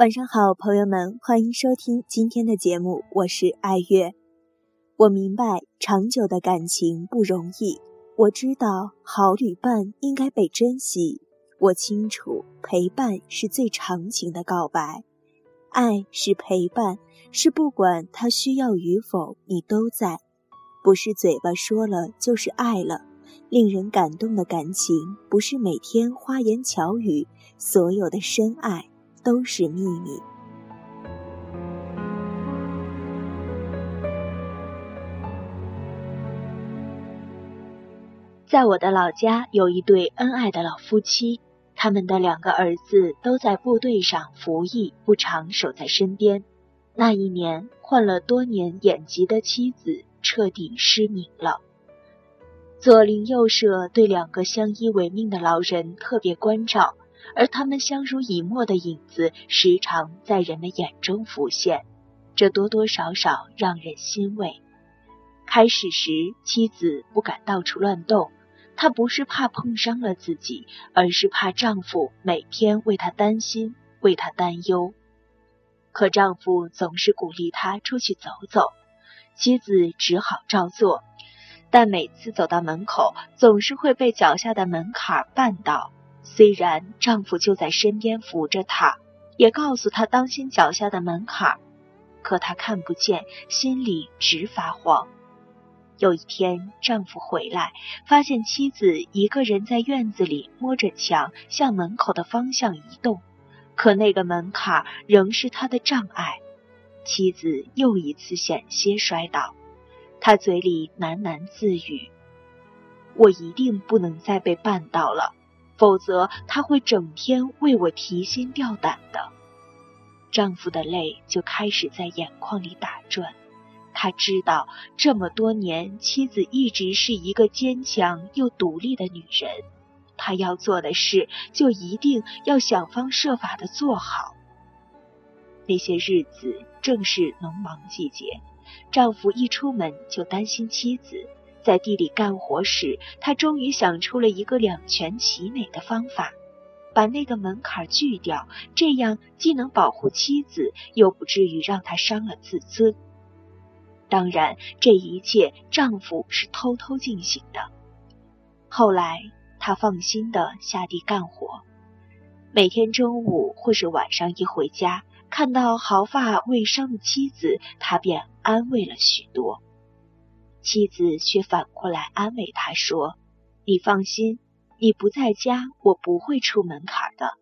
晚上好，朋友们，欢迎收听今天的节目，我是爱月。我明白长久的感情不容易，我知道好旅伴应该被珍惜，我清楚陪伴是最长情的告白，爱是陪伴，是不管他需要与否，你都在，不是嘴巴说了就是爱了。令人感动的感情，不是每天花言巧语，所有的深爱。都是秘密。在我的老家，有一对恩爱的老夫妻，他们的两个儿子都在部队上服役，不常守在身边。那一年，患了多年眼疾的妻子彻底失明了。左邻右舍对两个相依为命的老人特别关照。而他们相濡以沫的影子，时常在人们眼中浮现，这多多少少让人欣慰。开始时，妻子不敢到处乱动，她不是怕碰伤了自己，而是怕丈夫每天为她担心，为她担忧。可丈夫总是鼓励她出去走走，妻子只好照做，但每次走到门口，总是会被脚下的门槛绊倒。虽然丈夫就在身边扶着她，也告诉她当心脚下的门槛，可她看不见，心里直发慌。有一天，丈夫回来，发现妻子一个人在院子里摸着墙向门口的方向移动，可那个门槛仍是他的障碍。妻子又一次险些摔倒，他嘴里喃喃自语：“我一定不能再被绊倒了。”否则，他会整天为我提心吊胆的。丈夫的泪就开始在眼眶里打转。他知道，这么多年，妻子一直是一个坚强又独立的女人。他要做的事，就一定要想方设法的做好。那些日子正是农忙季节，丈夫一出门就担心妻子。在地里干活时，他终于想出了一个两全其美的方法：把那个门槛锯掉，这样既能保护妻子，又不至于让她伤了自尊。当然，这一切丈夫是偷偷进行的。后来，他放心的下地干活，每天中午或是晚上一回家，看到毫发未伤的妻子，他便安慰了许多。妻子却反过来安慰他说：“你放心，你不在家，我不会出门槛的。”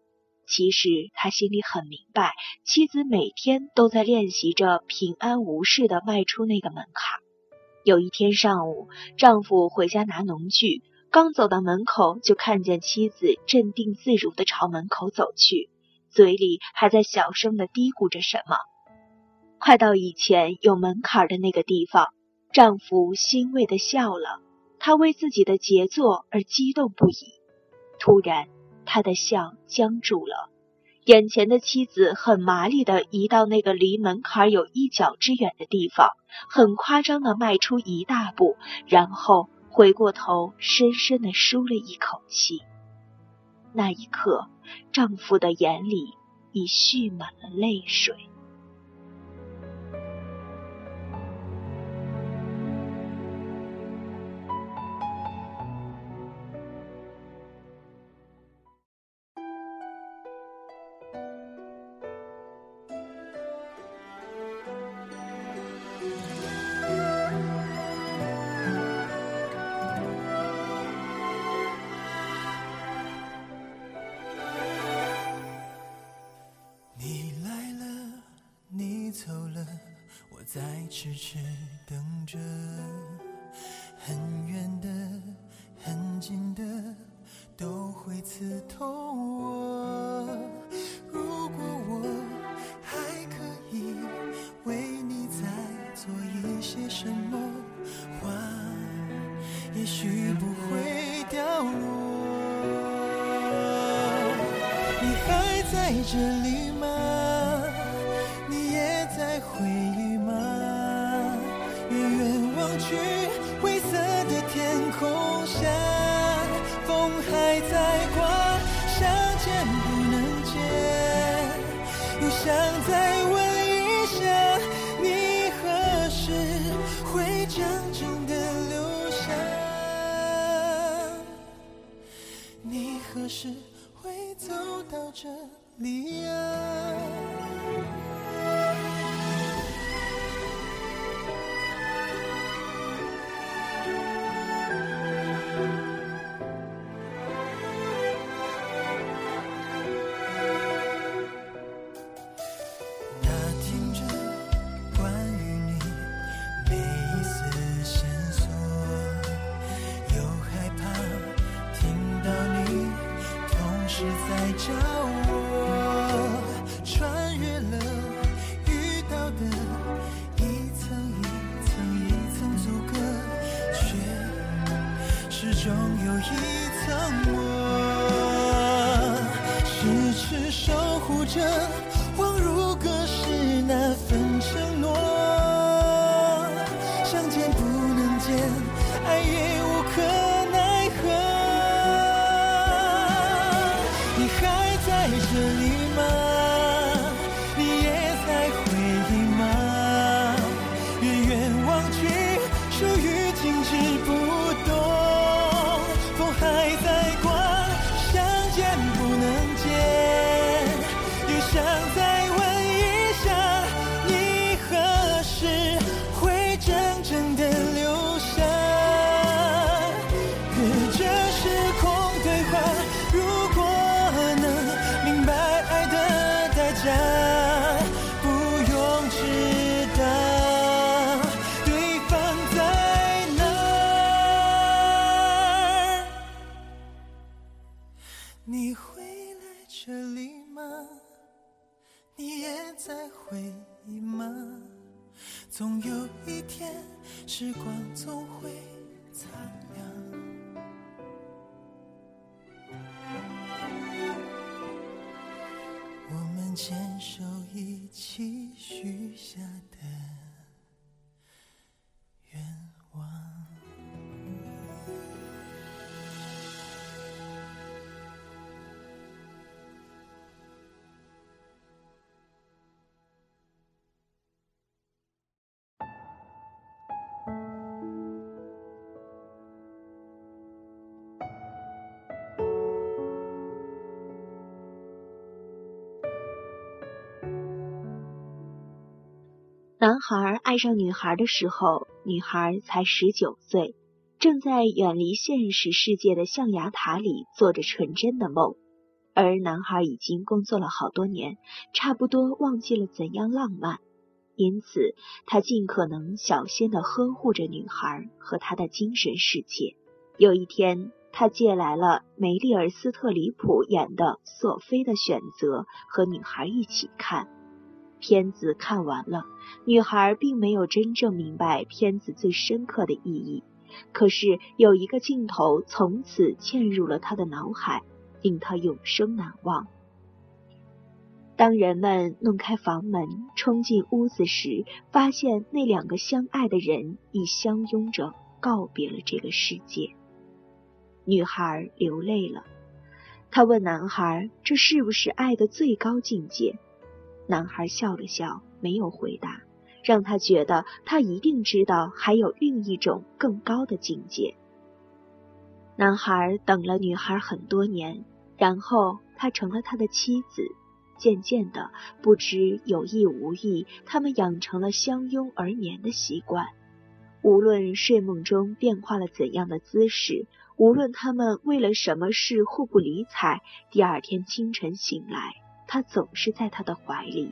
其实他心里很明白，妻子每天都在练习着平安无事的迈出那个门槛。有一天上午，丈夫回家拿农具，刚走到门口，就看见妻子镇定自如的朝门口走去，嘴里还在小声的嘀咕着什么。快到以前有门槛的那个地方。丈夫欣慰的笑了，他为自己的杰作而激动不已。突然，他的笑僵住了，眼前的妻子很麻利的移到那个离门槛有一脚之远的地方，很夸张的迈出一大步，然后回过头，深深的舒了一口气。那一刻，丈夫的眼里已蓄满了泪水。痴痴等着，很远的、很近的，都会刺痛我。如果我还可以为你再做一些什么，花也许不会掉落。你还在这想在。始终有一层膜迟迟守护着恍如隔世那份承诺想见不能见爱也无可奈何。你还在这里吗？你也在回忆吗？远远望去树欲静止不总有一天，时光总会擦男孩爱上女孩的时候，女孩才十九岁，正在远离现实世界的象牙塔里做着纯真的梦。而男孩已经工作了好多年，差不多忘记了怎样浪漫，因此他尽可能小心的呵护着女孩和她的精神世界。有一天，他借来了梅丽尔·斯特里普演的《索菲的选择》，和女孩一起看。片子看完了，女孩并没有真正明白片子最深刻的意义。可是有一个镜头从此嵌入了她的脑海，令她永生难忘。当人们弄开房门冲进屋子时，发现那两个相爱的人已相拥着告别了这个世界。女孩流泪了，她问男孩：“这是不是爱的最高境界？”男孩笑了笑，没有回答，让他觉得他一定知道还有另一种更高的境界。男孩等了女孩很多年，然后他成了他的妻子。渐渐的，不知有意无意，他们养成了相拥而眠的习惯。无论睡梦中变化了怎样的姿势，无论他们为了什么事互不理睬，第二天清晨醒来。他总是在他的怀里，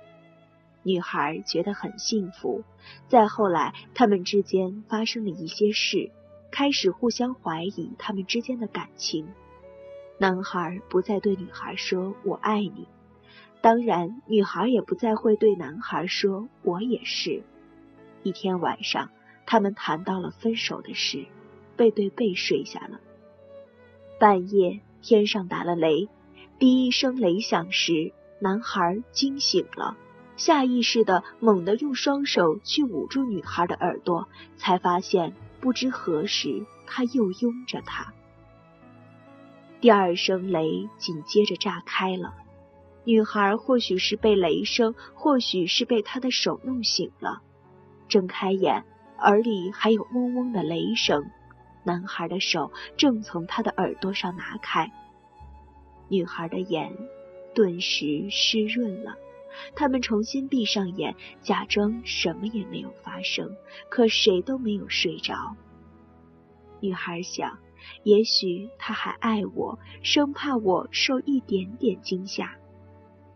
女孩觉得很幸福。再后来，他们之间发生了一些事，开始互相怀疑他们之间的感情。男孩不再对女孩说“我爱你”，当然，女孩也不再会对男孩说“我也是”。一天晚上，他们谈到了分手的事，背对背睡下了。半夜，天上打了雷，第一声雷响时。男孩惊醒了，下意识的猛地用双手去捂住女孩的耳朵，才发现不知何时他又拥着她。第二声雷紧接着炸开了，女孩或许是被雷声，或许是被他的手弄醒了，睁开眼，耳里还有嗡嗡的雷声。男孩的手正从他的耳朵上拿开，女孩的眼顿时湿润了。他们重新闭上眼，假装什么也没有发生，可谁都没有睡着。女孩想，也许他还爱我，生怕我受一点点惊吓。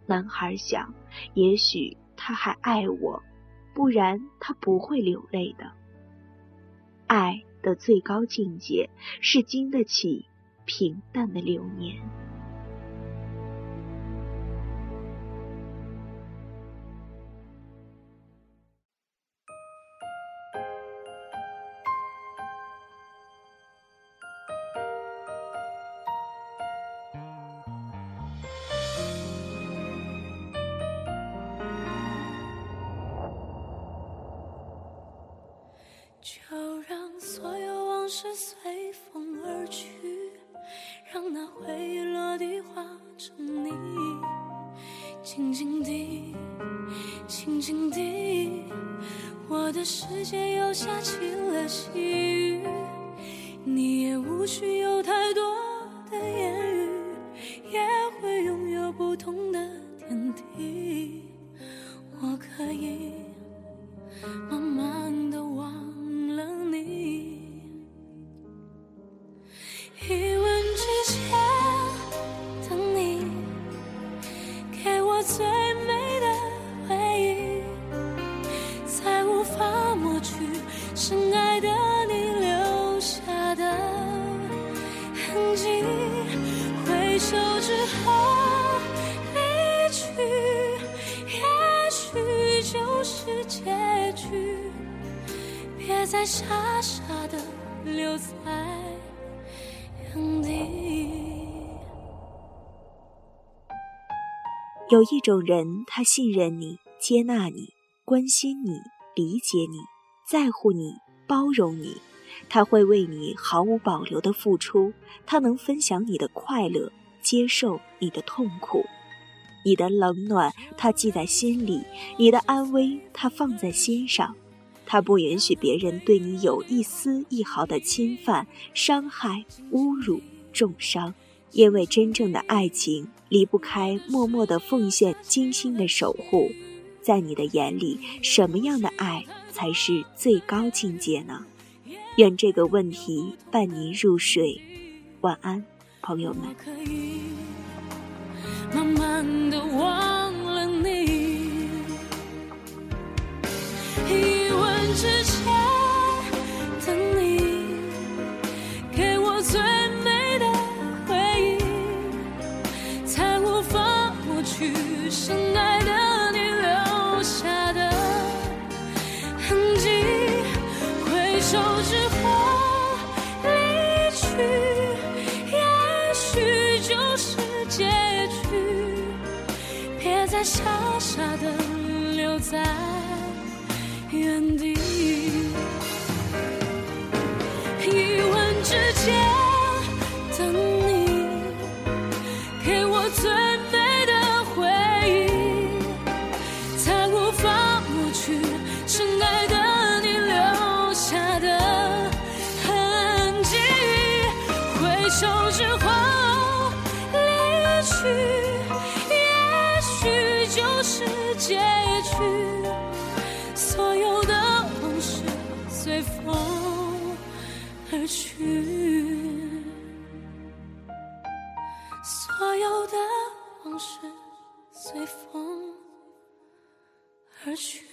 男孩想，也许他还爱我，不然他不会流泪的。爱的最高境界是经得起平淡的流年。而去，让那回忆落地化成泥。静静地，静静地，我的世界又下起了细雨。再傻傻的留在原地。有一种人，他信任你，接纳你，关心你，理解你，在乎你，包容你。他会为你毫无保留的付出，他能分享你的快乐，接受你的痛苦，你的冷暖他记在心里，你的安危他放在心上。他不允许别人对你有一丝一毫的侵犯、伤害、侮辱、重伤，因为真正的爱情离不开默默的奉献、精心的守护。在你的眼里，什么样的爱才是最高境界呢？愿这个问题伴您入睡，晚安，朋友们。慢慢的忘之前的你，给我最美的回忆，才无法抹去深爱的你留下的痕迹。回首之后离去，也许就是结局。别再傻傻的留在。原地，一吻之间等你，给我最美的回忆，才无法抹去深爱的你留下的痕迹。回首之后离去，也许就是结局。所有的往事随风而去，所有的往事随风而去。